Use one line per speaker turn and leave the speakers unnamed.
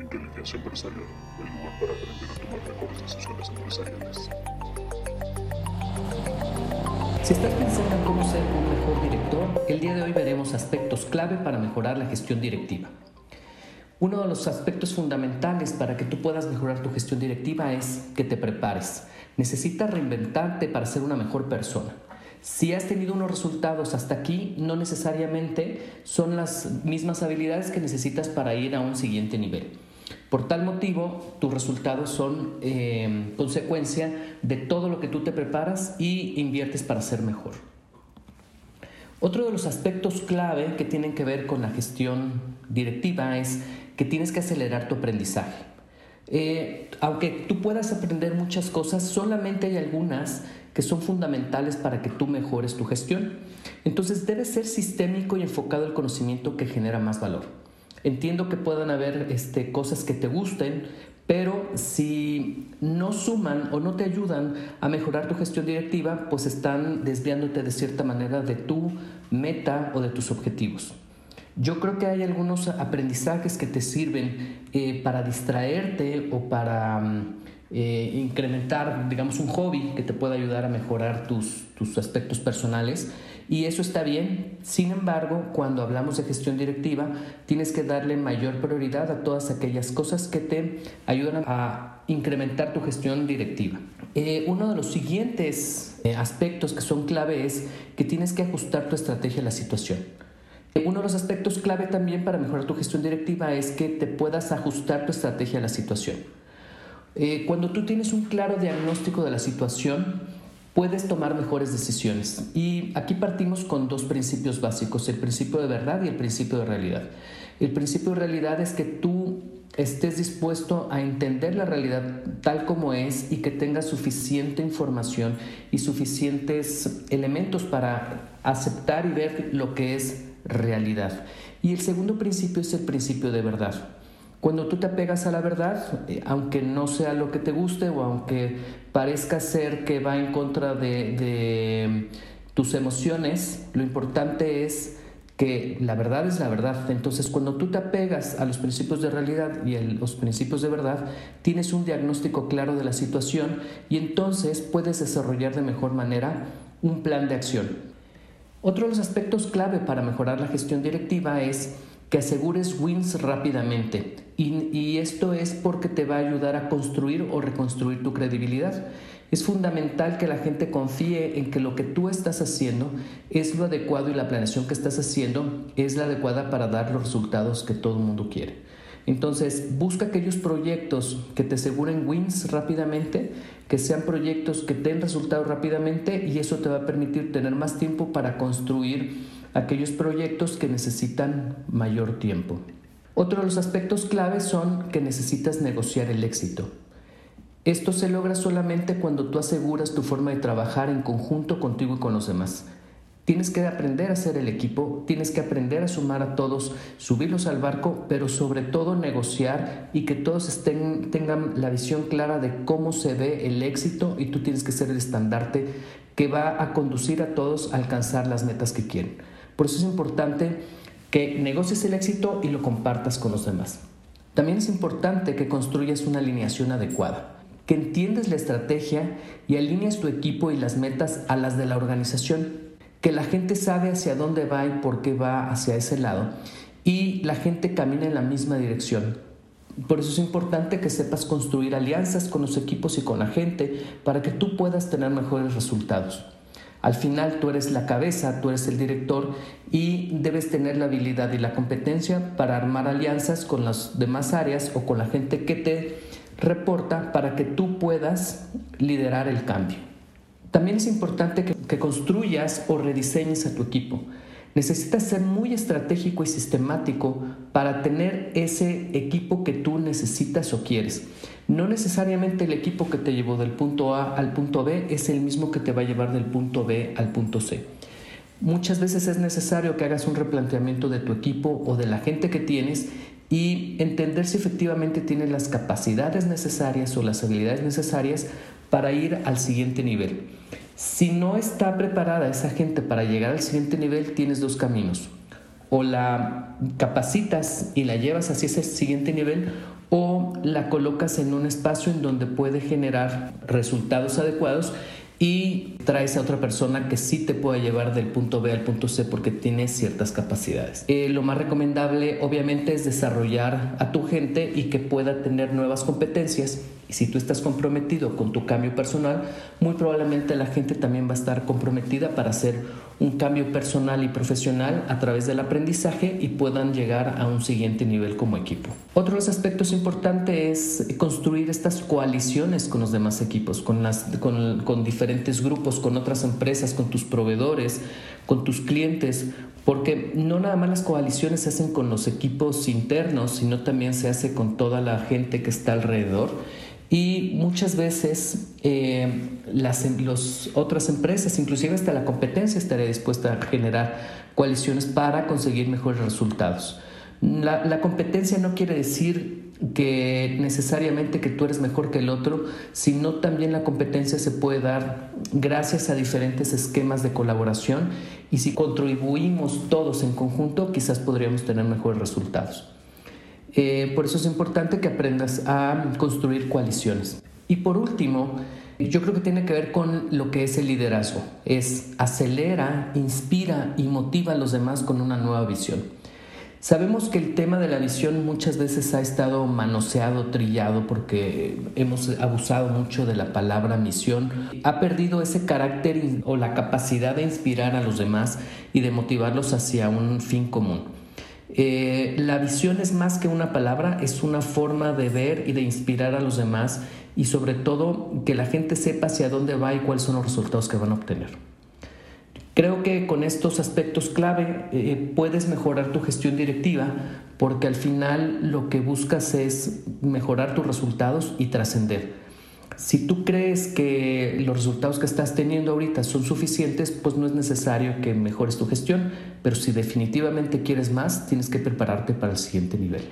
Inteligencia Empresarial, el lugar para aprender a tomar mejores decisiones empresariales.
Si estás pensando en cómo ser un mejor director, el día de hoy veremos aspectos clave para mejorar la gestión directiva. Uno de los aspectos fundamentales para que tú puedas mejorar tu gestión directiva es que te prepares. Necesitas reinventarte para ser una mejor persona. Si has tenido unos resultados hasta aquí, no necesariamente son las mismas habilidades que necesitas para ir a un siguiente nivel. Por tal motivo, tus resultados son eh, consecuencia de todo lo que tú te preparas y inviertes para ser mejor. Otro de los aspectos clave que tienen que ver con la gestión directiva es que tienes que acelerar tu aprendizaje. Eh, aunque tú puedas aprender muchas cosas, solamente hay algunas que son fundamentales para que tú mejores tu gestión. Entonces debe ser sistémico y enfocado el conocimiento que genera más valor. Entiendo que puedan haber este, cosas que te gusten, pero si no suman o no te ayudan a mejorar tu gestión directiva, pues están desviándote de cierta manera de tu meta o de tus objetivos. Yo creo que hay algunos aprendizajes que te sirven eh, para distraerte o para... Mm, eh, incrementar, digamos, un hobby que te pueda ayudar a mejorar tus, tus aspectos personales. Y eso está bien. Sin embargo, cuando hablamos de gestión directiva, tienes que darle mayor prioridad a todas aquellas cosas que te ayudan a incrementar tu gestión directiva. Eh, uno de los siguientes eh, aspectos que son clave es que tienes que ajustar tu estrategia a la situación. Uno de los aspectos clave también para mejorar tu gestión directiva es que te puedas ajustar tu estrategia a la situación. Eh, cuando tú tienes un claro diagnóstico de la situación, puedes tomar mejores decisiones. Y aquí partimos con dos principios básicos, el principio de verdad y el principio de realidad. El principio de realidad es que tú estés dispuesto a entender la realidad tal como es y que tengas suficiente información y suficientes elementos para aceptar y ver lo que es realidad. Y el segundo principio es el principio de verdad. Cuando tú te apegas a la verdad, eh, aunque no sea lo que te guste o aunque parezca ser que va en contra de, tus emociones, lo importante es que la verdad es la verdad. Entonces, cuando tú te apegas a los principios de realidad y a los principios de verdad, tienes un diagnóstico claro de la situación y entonces puedes desarrollar de mejor manera un plan de acción. Otro de los aspectos clave para mejorar la gestión directiva es que asegures wins rápidamente. Y, esto es porque te va a ayudar a construir o reconstruir tu credibilidad. Es fundamental que la gente confíe en que lo que tú estás haciendo es lo adecuado y la planeación que estás haciendo es la adecuada para dar los resultados que todo mundo quiere. Entonces, busca aquellos proyectos que te aseguren wins rápidamente, que sean proyectos que den resultados rápidamente y eso te va a permitir tener más tiempo para construir aquellos proyectos que necesitan mayor tiempo. Otro de los aspectos claves son que necesitas negociar el éxito. Esto se logra solamente cuando tú aseguras tu forma de trabajar en conjunto contigo y con los demás. Tienes que aprender a ser el equipo, tienes que aprender a sumar a todos, subirlos al barco, pero sobre todo negociar y que todos tengan la visión clara de cómo se ve el éxito y tú tienes que ser el estandarte que va a conducir a todos a alcanzar las metas que quieren. Por eso es importante que negocies el éxito y lo compartas con los demás. También es importante que construyas una alineación adecuada, que entiendes la estrategia y alinees tu equipo y las metas a las de la organización, que la gente sabe hacia dónde va y por qué va hacia ese lado y la gente camina en la misma dirección. Por eso es importante que sepas construir alianzas con los equipos y con la gente para que tú puedas tener mejores resultados. Al final tú eres la cabeza, tú eres el director y debes tener la habilidad y la competencia para armar alianzas con las demás áreas o con la gente que te reporta para que tú puedas liderar el cambio. También es importante que, construyas o rediseñes a tu equipo. Necesitas ser muy estratégico y sistemático para tener ese equipo que tú necesitas o quieres. No necesariamente el equipo que te llevó del punto A al punto B es el mismo que te va a llevar del punto B al punto C. Muchas veces es necesario que hagas un replanteamiento de tu equipo o de la gente que tienes y entender si efectivamente tienes las capacidades necesarias o las habilidades necesarias para ir al siguiente nivel. Si no está preparada esa gente para llegar al siguiente nivel, tienes dos caminos. O la capacitas y la llevas hacia ese siguiente nivel, o la colocas en un espacio en donde puede generar resultados adecuados y traes a otra persona que sí te puede llevar del punto B al punto C porque tiene ciertas capacidades. Eh, lo más recomendable obviamente es desarrollar a tu gente y que pueda tener nuevas competencias y si tú estás comprometido con tu cambio personal, muy probablemente la gente también va a estar comprometida para hacer un cambio personal y profesional a través del aprendizaje y puedan llegar a un siguiente nivel como equipo. Otro de los aspectos importantes es construir estas coaliciones con los demás equipos, con, las, con, con diferentes grupos, con otras empresas, con tus proveedores, con tus clientes, porque no nada más las coaliciones se hacen con los equipos internos, sino también se hace con toda la gente que está alrededor y muchas veces eh, las los, otras empresas, inclusive hasta la competencia, estaría dispuesta a generar coaliciones para conseguir mejores resultados. La, la, competencia no quiere decir que necesariamente que tú eres mejor que el otro, sino también la competencia se puede dar gracias a diferentes esquemas de colaboración y si contribuimos todos en conjunto, quizás podríamos tener mejores resultados. Eh, por eso es importante que aprendas a construir coaliciones. Y por último, yo creo que tiene que ver con lo que es el liderazgo. Es acelera, inspira y motiva a los demás con una nueva visión. Sabemos que el tema de la visión muchas veces ha estado manoseado, trillado, porque hemos abusado mucho de la palabra misión. Ha perdido ese carácter o la capacidad de inspirar a los demás y de motivarlos hacia un fin común. Eh, la visión es más que una palabra, es una forma de ver y de inspirar a los demás y sobre todo que la gente sepa hacia dónde va y cuáles son los resultados que van a obtener. Creo que con estos aspectos clave eh, puedes mejorar tu gestión directiva porque al final lo que buscas es mejorar tus resultados y trascender. Si tú crees que los resultados que estás teniendo ahorita son suficientes, pues no es necesario que mejores tu gestión, pero si definitivamente quieres más, tienes que prepararte para el siguiente nivel.